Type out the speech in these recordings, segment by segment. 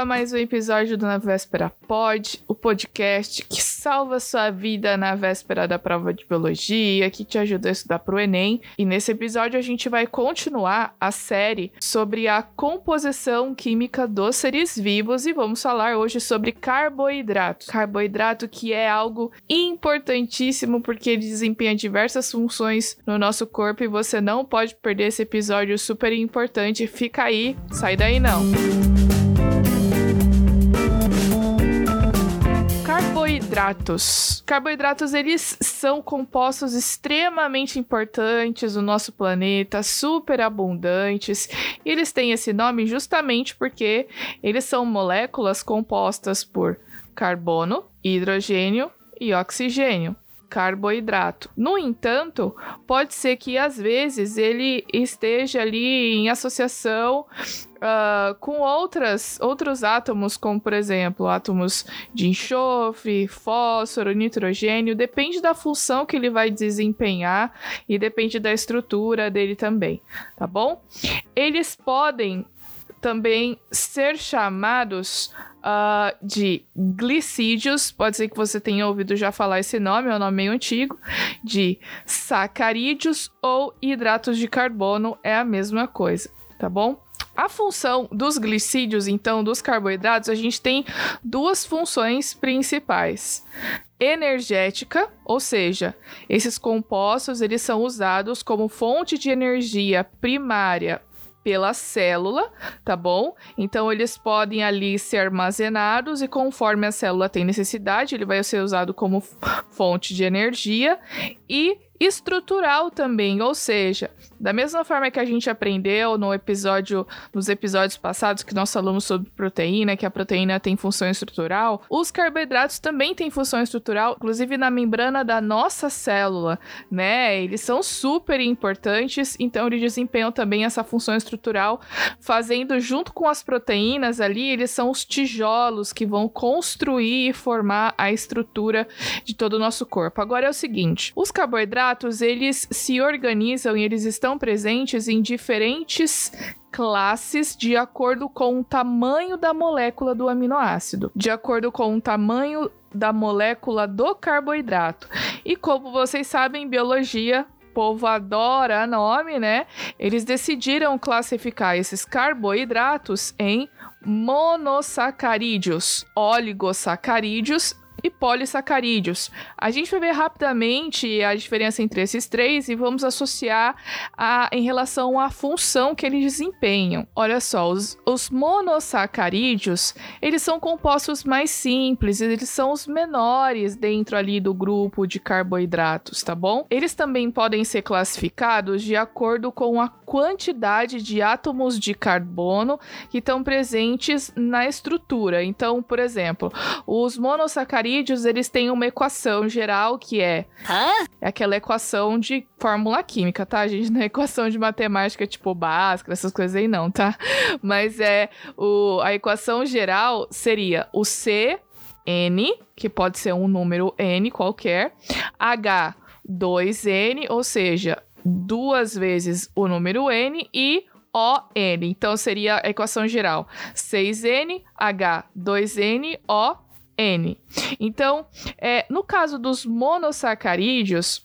a mais um episódio do Na Véspera Pod, o podcast que salva sua vida na véspera da prova de biologia, que te ajuda a estudar para o Enem. E nesse episódio a gente vai continuar a série sobre a composição química dos seres vivos e vamos falar hoje sobre carboidrato. Carboidrato que é algo importantíssimo porque ele desempenha diversas funções no nosso corpo e você não pode perder esse episódio super importante. Fica aí, sai daí não. Carboidratos. Carboidratos eles são compostos extremamente importantes no nosso planeta, super abundantes. E eles têm esse nome justamente porque eles são moléculas compostas por carbono, hidrogênio e oxigênio carboidrato. No entanto, pode ser que às vezes ele esteja ali em associação uh, com outras, outros átomos, como por exemplo átomos de enxofre, fósforo, nitrogênio, depende da função que ele vai desempenhar e depende da estrutura dele também, tá bom? Eles podem também ser chamados uh, de glicídios, pode ser que você tenha ouvido já falar esse nome, é um nome meio antigo, de sacarídeos ou hidratos de carbono, é a mesma coisa, tá bom? A função dos glicídios, então, dos carboidratos, a gente tem duas funções principais energética, ou seja, esses compostos eles são usados como fonte de energia primária pela célula, tá bom? Então eles podem ali ser armazenados e conforme a célula tem necessidade, ele vai ser usado como fonte de energia e estrutural também, ou seja, da mesma forma que a gente aprendeu no episódio, nos episódios passados que nós falamos sobre proteína, que a proteína tem função estrutural, os carboidratos também têm função estrutural, inclusive na membrana da nossa célula, né? Eles são super importantes, então eles desempenham também essa função estrutural, fazendo junto com as proteínas ali, eles são os tijolos que vão construir e formar a estrutura de todo o nosso corpo. Agora é o seguinte, os carboidratos, eles se organizam e eles estão presentes em diferentes classes de acordo com o tamanho da molécula do aminoácido, de acordo com o tamanho da molécula do carboidrato. E como vocês sabem, biologia povo adora nome, né? Eles decidiram classificar esses carboidratos em monossacarídeos, oligosacarídeos e polissacarídeos. A gente vai ver rapidamente a diferença entre esses três e vamos associar a, em relação à função que eles desempenham. Olha só, os, os monossacarídeos, eles são compostos mais simples, eles são os menores dentro ali do grupo de carboidratos, tá bom? Eles também podem ser classificados de acordo com a quantidade de átomos de carbono que estão presentes na estrutura. Então, por exemplo, os monossacarídeos sacarídeos, eles têm uma equação geral que é, Hã? é aquela equação de fórmula química, tá, gente? Não é equação de matemática tipo básica, essas coisas aí não, tá? Mas é o, a equação geral seria o C N, que pode ser um número N qualquer, H 2N, ou seja, duas vezes o número N e ON. Então seria a equação geral 6N, H, 2N, O, N. Então, é, no caso dos monossacarídeos,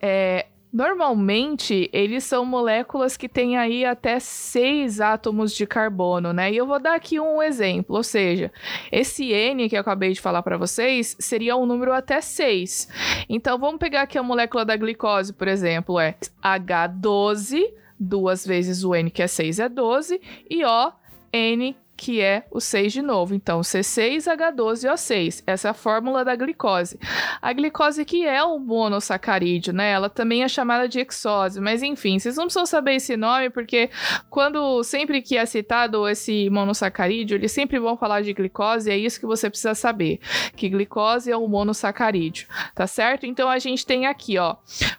é, Normalmente, eles são moléculas que têm aí até seis átomos de carbono, né? E eu vou dar aqui um exemplo, ou seja, esse N que eu acabei de falar para vocês seria um número até 6. Então, vamos pegar aqui a molécula da glicose, por exemplo, é H12, duas vezes o N, que é 6, é 12, e O, N, que é o 6 de novo. Então, C6H12O6. Essa é a fórmula da glicose. A glicose que é o monossacarídeo, né? Ela também é chamada de hexose, mas enfim, vocês não precisam saber esse nome porque quando sempre que é citado esse monossacarídeo, eles sempre vão falar de glicose, e é isso que você precisa saber, que glicose é o monossacarídeo, tá certo? Então a gente tem aqui, ó,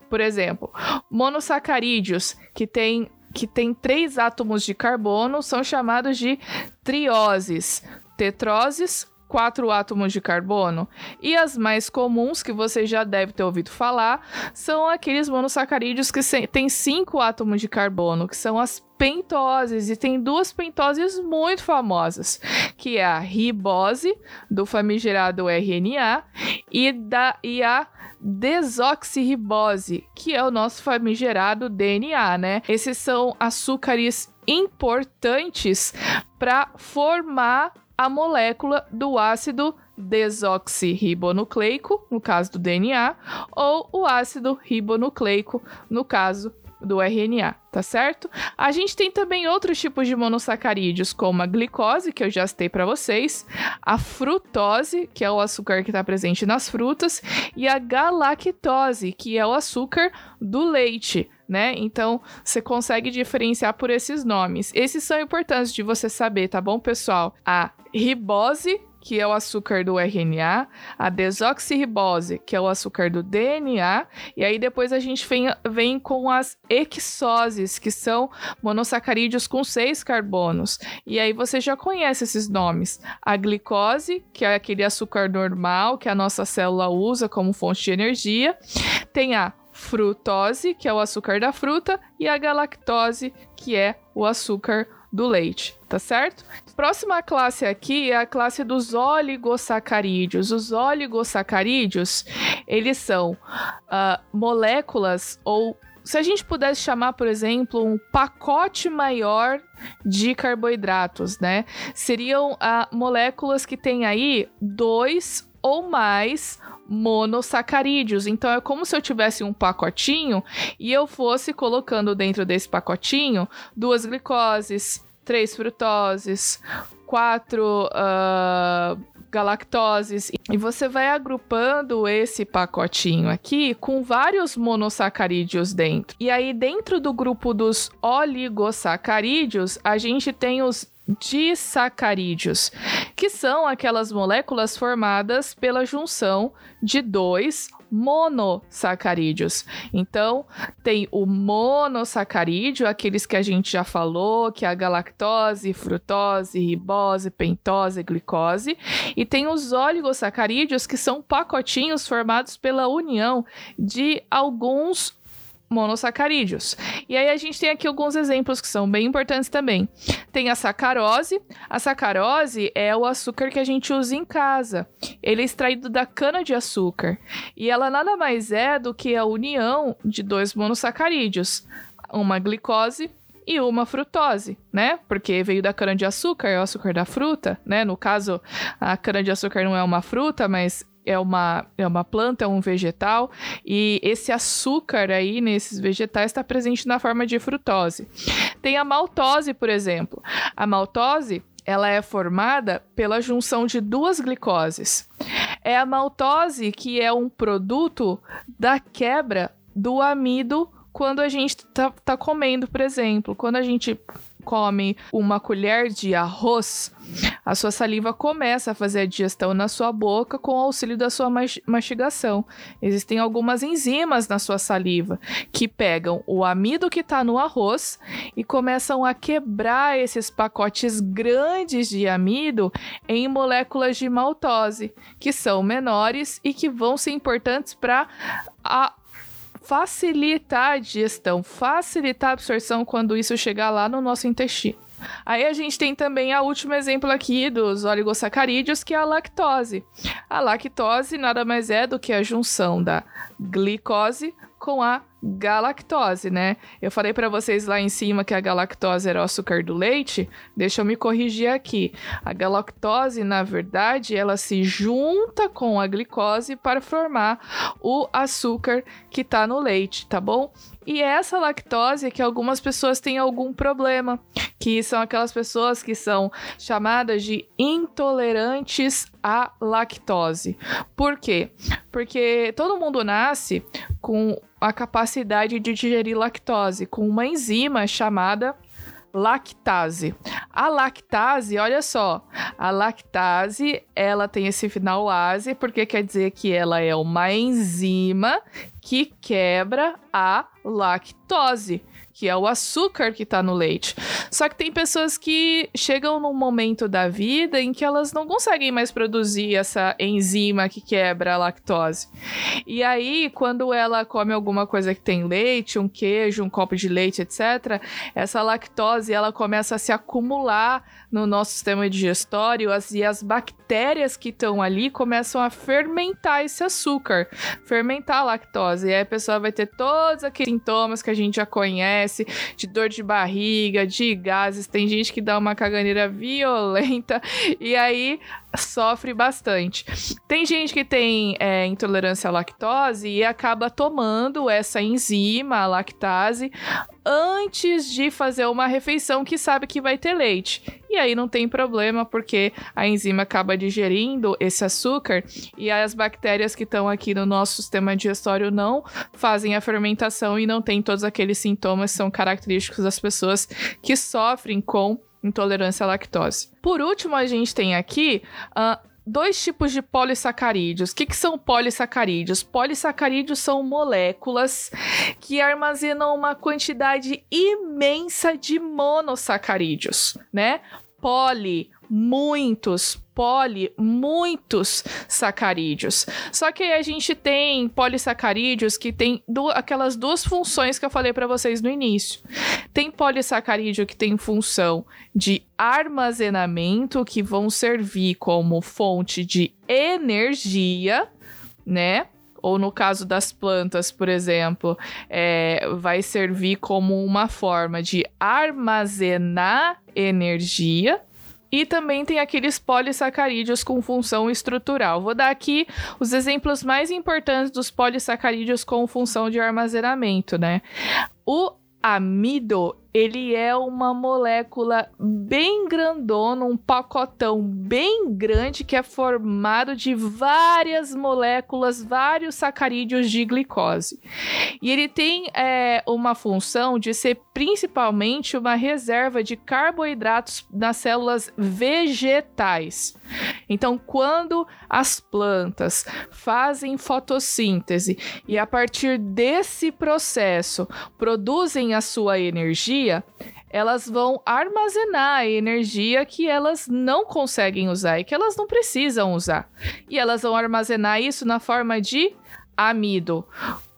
por exemplo, monossacarídeos que tem que tem três átomos de carbono são chamados de trioses. Tetroses, quatro átomos de carbono. E as mais comuns, que você já deve ter ouvido falar, são aqueles monossacarídeos que têm cinco átomos de carbono, que são as pentoses. E tem duas pentoses muito famosas, que é a ribose, do famigerado RNA, e, da, e a desoxirribose, que é o nosso famigerado DNA, né? Esses são açúcares importantes para formar a molécula do ácido desoxirribonucleico, no caso do DNA, ou o ácido ribonucleico, no caso do RNA, tá certo? A gente tem também outros tipos de monossacarídeos, como a glicose, que eu já citei para vocês, a frutose, que é o açúcar que está presente nas frutas, e a galactose, que é o açúcar do leite né? Então, você consegue diferenciar por esses nomes. Esses são importantes de você saber, tá bom, pessoal? A ribose, que é o açúcar do RNA, a desoxirribose, que é o açúcar do DNA, e aí depois a gente vem, vem com as hexoses, que são monossacarídeos com seis carbonos. E aí você já conhece esses nomes. A glicose, que é aquele açúcar normal que a nossa célula usa como fonte de energia. Tem a frutose, que é o açúcar da fruta, e a galactose, que é o açúcar do leite, tá certo? Próxima classe aqui é a classe dos oligosacarídeos. Os oligosacarídeos, eles são uh, moléculas ou se a gente pudesse chamar, por exemplo, um pacote maior de carboidratos, né? Seriam uh, moléculas que têm aí dois ou mais monossacarídeos. Então é como se eu tivesse um pacotinho e eu fosse colocando dentro desse pacotinho duas glicoses, três frutoses, quatro uh, galactoses. E você vai agrupando esse pacotinho aqui com vários monossacarídeos dentro. E aí, dentro do grupo dos oligosacarídeos, a gente tem os disacarídeos, que são aquelas moléculas formadas pela junção de dois monossacarídeos. Então, tem o monossacarídeo, aqueles que a gente já falou, que é a galactose, frutose, ribose, pentose, glicose, e tem os oligosacarídeos, que são pacotinhos formados pela união de alguns monossacarídeos. E aí a gente tem aqui alguns exemplos que são bem importantes também. Tem a sacarose. A sacarose é o açúcar que a gente usa em casa. Ele é extraído da cana de açúcar. E ela nada mais é do que a união de dois monossacarídeos, uma glicose e uma frutose, né? Porque veio da cana de açúcar, é o açúcar da fruta, né? No caso, a cana de açúcar não é uma fruta, mas é uma, é uma planta, é um vegetal, e esse açúcar aí nesses vegetais está presente na forma de frutose. Tem a maltose, por exemplo. A maltose ela é formada pela junção de duas glicoses. É a maltose que é um produto da quebra do amido quando a gente tá, tá comendo, por exemplo. Quando a gente come uma colher de arroz, a sua saliva começa a fazer a digestão na sua boca com o auxílio da sua mastigação. Existem algumas enzimas na sua saliva que pegam o amido que está no arroz e começam a quebrar esses pacotes grandes de amido em moléculas de maltose, que são menores e que vão ser importantes para a facilitar a digestão, facilitar a absorção quando isso chegar lá no nosso intestino. Aí a gente tem também a último exemplo aqui dos oligosacarídeos, que é a lactose. A lactose nada mais é do que a junção da glicose com a galactose, né? Eu falei para vocês lá em cima que a galactose era o açúcar do leite. Deixa eu me corrigir aqui. A galactose, na verdade, ela se junta com a glicose para formar o açúcar que está no leite, tá bom? E essa lactose é que algumas pessoas têm algum problema, que são aquelas pessoas que são chamadas de intolerantes à lactose. Por quê? Porque todo mundo nasce com a capacidade de digerir lactose com uma enzima chamada lactase. A lactase, olha só, a lactase, ela tem esse final ase, porque quer dizer que ela é uma enzima que quebra a lactose que é o açúcar que está no leite. Só que tem pessoas que chegam num momento da vida em que elas não conseguem mais produzir essa enzima que quebra a lactose. E aí, quando ela come alguma coisa que tem leite, um queijo, um copo de leite, etc., essa lactose ela começa a se acumular no nosso sistema digestório as, e as bactérias que estão ali começam a fermentar esse açúcar, fermentar a lactose. E aí a pessoa vai ter todos aqueles sintomas que a gente já conhece, de dor de barriga, de gases. Tem gente que dá uma caganeira violenta e aí sofre bastante. Tem gente que tem é, intolerância à lactose e acaba tomando essa enzima, a lactase, antes de fazer uma refeição que sabe que vai ter leite. E aí não tem problema, porque a enzima acaba digerindo esse açúcar e as bactérias que estão aqui no nosso sistema digestório não fazem a fermentação e não tem todos aqueles sintomas que são característicos das pessoas que sofrem com intolerância à lactose. Por último, a gente tem aqui uh, dois tipos de polissacarídeos. O que, que são polissacarídeos? Polissacarídeos são moléculas que armazenam uma quantidade imensa de monossacarídeos, né? Poli, muitos, poli, muitos sacarídeos. Só que a gente tem polissacarídeos que tem aquelas duas funções que eu falei para vocês no início. Tem polissacarídeo que tem função de armazenamento, que vão servir como fonte de energia, né? ou no caso das plantas, por exemplo, é, vai servir como uma forma de armazenar energia. E também tem aqueles polissacarídeos com função estrutural. Vou dar aqui os exemplos mais importantes dos polissacarídeos com função de armazenamento, né? O amido, ele é uma molécula bem grandona, um pacotão bem grande que é formado de várias moléculas, vários sacarídeos de glicose. E ele tem é, uma função de ser principalmente uma reserva de carboidratos nas células vegetais. Então, quando as plantas fazem fotossíntese e a partir desse processo produzem a sua energia, elas vão armazenar a energia que elas não conseguem usar e que elas não precisam usar. E elas vão armazenar isso na forma de amido.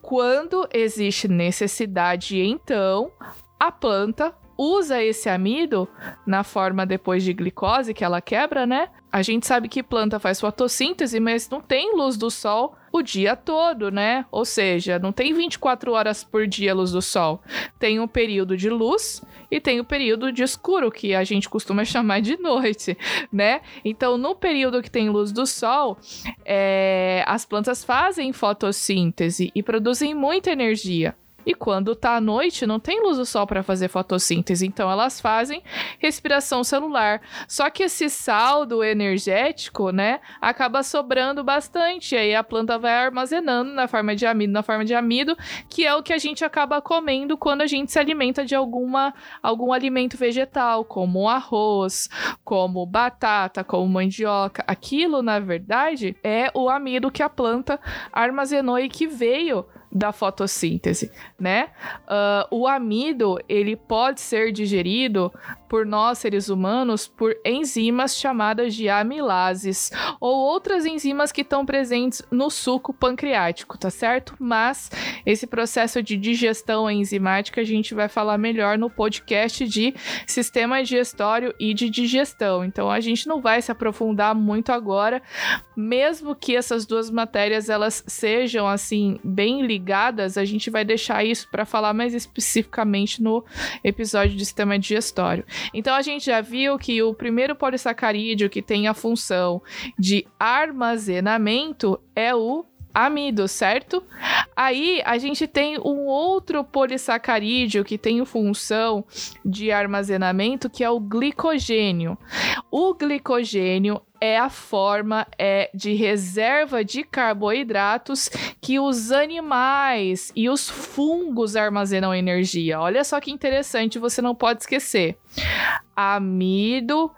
Quando existe necessidade, então, a planta usa esse amido na forma depois de glicose que ela quebra, né? A gente sabe que planta faz fotossíntese, mas não tem luz do sol o dia todo, né? Ou seja, não tem 24 horas por dia luz do sol. Tem um período de luz e tem o período de escuro, que a gente costuma chamar de noite, né? Então, no período que tem luz do sol, é, as plantas fazem fotossíntese e produzem muita energia. E quando tá à noite, não tem luz do sol para fazer fotossíntese, então elas fazem respiração celular. Só que esse saldo energético, né, acaba sobrando bastante. E aí a planta vai armazenando na forma de amido, na forma de amido, que é o que a gente acaba comendo quando a gente se alimenta de alguma algum alimento vegetal, como arroz, como batata, como mandioca. Aquilo, na verdade, é o amido que a planta armazenou e que veio da fotossíntese, né? Uh, o amido ele pode ser digerido por nós seres humanos por enzimas chamadas de amilases ou outras enzimas que estão presentes no suco pancreático, tá certo? Mas esse processo de digestão enzimática a gente vai falar melhor no podcast de sistema digestório e de digestão. Então a gente não vai se aprofundar muito agora, mesmo que essas duas matérias elas sejam assim bem ligadas, a gente vai deixar isso para falar mais especificamente no episódio de sistema digestório. Então a gente já viu que o primeiro polissacarídeo que tem a função de armazenamento é o amido, certo? Aí a gente tem um outro polissacarídeo que tem função de armazenamento, que é o glicogênio. O glicogênio é a forma é, de reserva de carboidratos que os animais e os fungos armazenam energia. Olha só que interessante, você não pode esquecer. Amido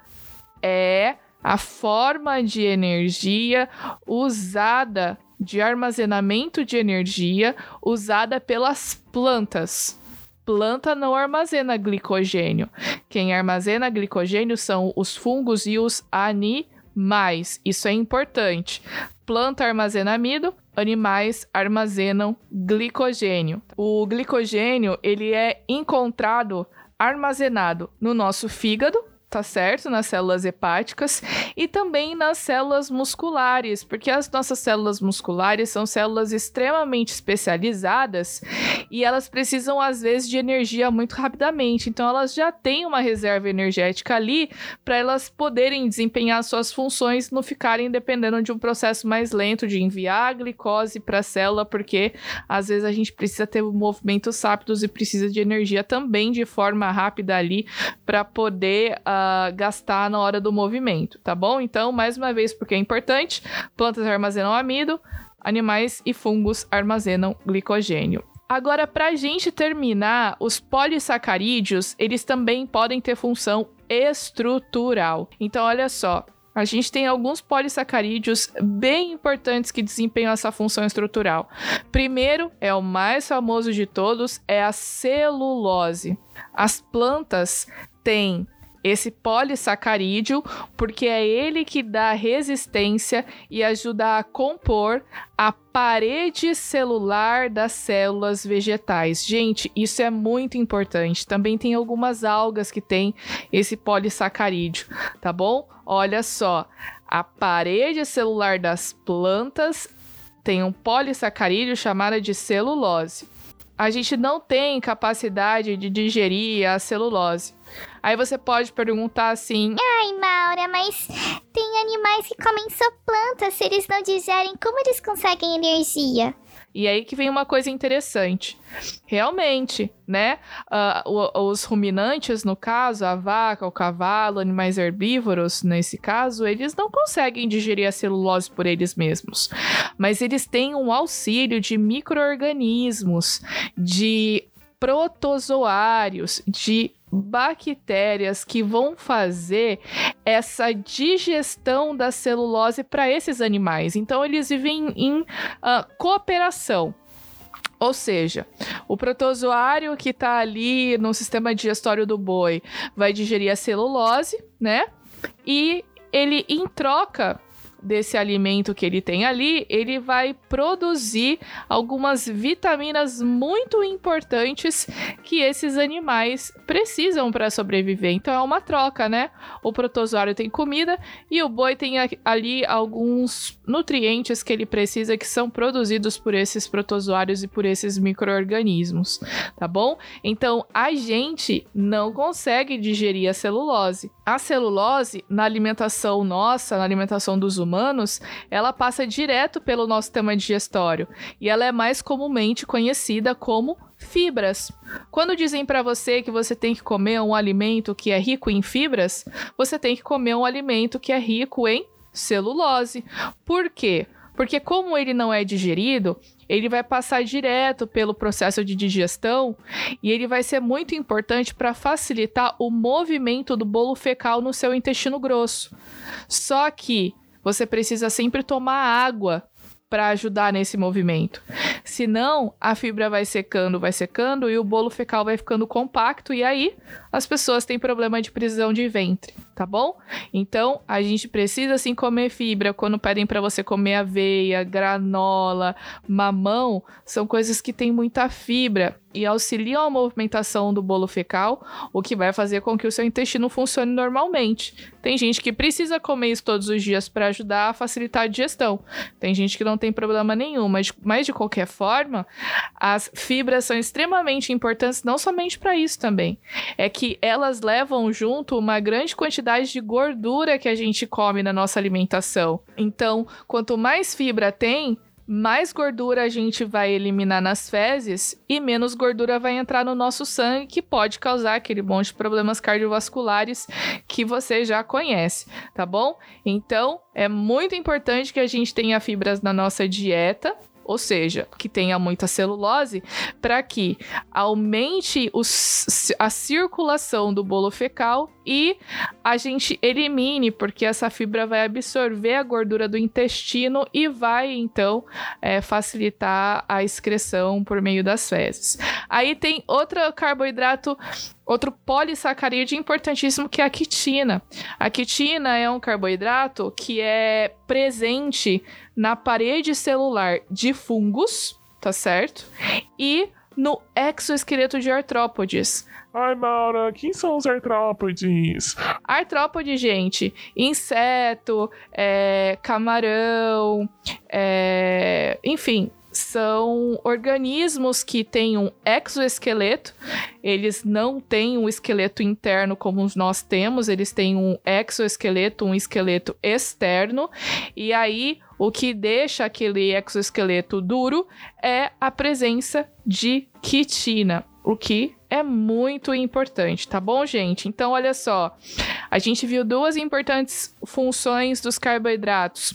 é a forma de energia usada de armazenamento de energia usada pelas plantas. Planta não armazena glicogênio. Quem armazena glicogênio são os fungos e os animais. Isso é importante. Planta armazena amido, animais armazenam glicogênio. O glicogênio, ele é encontrado armazenado no nosso fígado, tá certo? Nas células hepáticas e também nas células musculares, porque as nossas células musculares são células extremamente especializadas e elas precisam às vezes de energia muito rapidamente. Então elas já têm uma reserva energética ali para elas poderem desempenhar suas funções, não ficarem dependendo de um processo mais lento de enviar glicose para a célula, porque às vezes a gente precisa ter movimentos rápidos e precisa de energia também de forma rápida ali para poder uh, gastar na hora do movimento, tá bom? Então, mais uma vez, porque é importante, plantas armazenam amido, animais e fungos armazenam glicogênio. Agora, para a gente terminar, os polissacarídeos, eles também podem ter função estrutural. Então, olha só, a gente tem alguns polissacarídeos bem importantes que desempenham essa função estrutural. Primeiro, é o mais famoso de todos, é a celulose. As plantas têm esse polissacarídeo, porque é ele que dá resistência e ajuda a compor a parede celular das células vegetais. Gente, isso é muito importante. Também tem algumas algas que têm esse polissacarídeo, tá bom? Olha só, a parede celular das plantas tem um polissacarídeo chamado de celulose. A gente não tem capacidade de digerir a celulose. Aí você pode perguntar assim: Ai, Maura, mas tem animais que comem só plantas. Se eles não digerem, como eles conseguem energia? E aí que vem uma coisa interessante. Realmente, né? Uh, os ruminantes, no caso, a vaca, o cavalo, animais herbívoros, nesse caso, eles não conseguem digerir a celulose por eles mesmos. Mas eles têm um auxílio de micro-organismos, de protozoários, de bactérias que vão fazer essa digestão da celulose para esses animais. Então, eles vivem em uh, cooperação. Ou seja, o protozoário que está ali no sistema digestório do boi vai digerir a celulose, né? E ele, em troca, desse alimento que ele tem ali, ele vai produzir algumas vitaminas muito importantes que esses animais precisam para sobreviver. Então é uma troca, né? O protozoário tem comida e o boi tem ali alguns nutrientes que ele precisa que são produzidos por esses protozoários e por esses microorganismos, tá bom? Então a gente não consegue digerir a celulose. A celulose na alimentação nossa, na alimentação dos humanos, ela passa direto pelo nosso sistema digestório e ela é mais comumente conhecida como fibras. Quando dizem para você que você tem que comer um alimento que é rico em fibras, você tem que comer um alimento que é rico em celulose. Por quê? Porque como ele não é digerido, ele vai passar direto pelo processo de digestão e ele vai ser muito importante para facilitar o movimento do bolo fecal no seu intestino grosso. Só que você precisa sempre tomar água para ajudar nesse movimento. Senão, a fibra vai secando, vai secando e o bolo fecal vai ficando compacto e aí as pessoas têm problema de prisão de ventre, tá bom? Então, a gente precisa sim comer fibra. Quando pedem para você comer aveia, granola, mamão, são coisas que têm muita fibra e auxiliam a movimentação do bolo fecal, o que vai fazer com que o seu intestino funcione normalmente. Tem gente que precisa comer isso todos os dias para ajudar a facilitar a digestão. Tem gente que não tem problema nenhum, mas, mas de qualquer forma, as fibras são extremamente importantes não somente para isso também. É que elas levam junto uma grande quantidade de gordura que a gente come na nossa alimentação. Então, quanto mais fibra tem, mais gordura a gente vai eliminar nas fezes e menos gordura vai entrar no nosso sangue, que pode causar aquele monte de problemas cardiovasculares que você já conhece, tá bom? Então, é muito importante que a gente tenha fibras na nossa dieta ou seja, que tenha muita celulose, para que aumente os, a circulação do bolo fecal e a gente elimine, porque essa fibra vai absorver a gordura do intestino e vai então é, facilitar a excreção por meio das fezes. Aí tem outro carboidrato Outro polissacarídeo importantíssimo que é a quitina. A quitina é um carboidrato que é presente na parede celular de fungos, tá certo? E no exoesqueleto de artrópodes. Ai, Maura, quem são os artrópodes? Artrópode, gente, inseto, é, camarão, é, enfim, são organismos que têm um exoesqueleto. Eles não têm um esqueleto interno como nós temos, eles têm um exoesqueleto, um esqueleto externo. E aí, o que deixa aquele exoesqueleto duro é a presença de quitina, o que é muito importante, tá bom, gente? Então, olha só, a gente viu duas importantes funções dos carboidratos: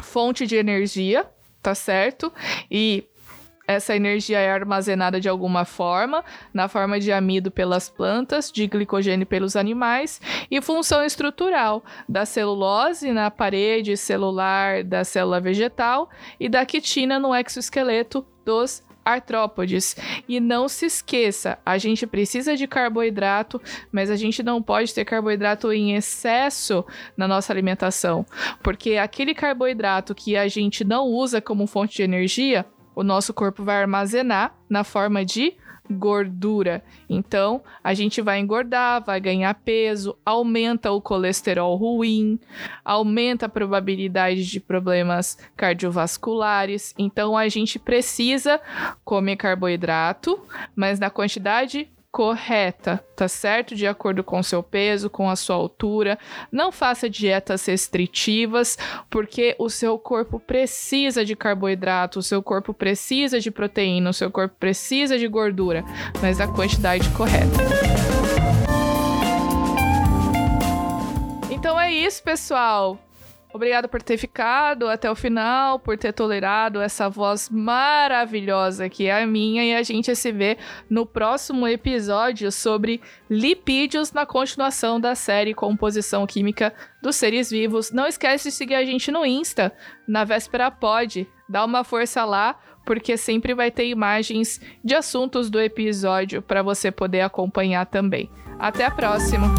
fonte de energia, tá certo? E essa energia é armazenada de alguma forma, na forma de amido pelas plantas, de glicogênio pelos animais, e função estrutural da celulose na parede celular da célula vegetal e da quitina no exoesqueleto dos artrópodes. E não se esqueça, a gente precisa de carboidrato, mas a gente não pode ter carboidrato em excesso na nossa alimentação, porque aquele carboidrato que a gente não usa como fonte de energia, o nosso corpo vai armazenar na forma de gordura. Então, a gente vai engordar, vai ganhar peso, aumenta o colesterol ruim, aumenta a probabilidade de problemas cardiovasculares. Então, a gente precisa comer carboidrato, mas na quantidade correta, tá certo? De acordo com seu peso, com a sua altura. Não faça dietas restritivas, porque o seu corpo precisa de carboidrato, o seu corpo precisa de proteína, o seu corpo precisa de gordura, mas a quantidade correta. Então é isso, pessoal. Obrigada por ter ficado até o final, por ter tolerado essa voz maravilhosa que é a minha. E a gente se vê no próximo episódio sobre lipídios na continuação da série Composição Química dos Seres Vivos. Não esquece de seguir a gente no Insta, na Véspera Pod. Dá uma força lá, porque sempre vai ter imagens de assuntos do episódio para você poder acompanhar também. Até a próxima!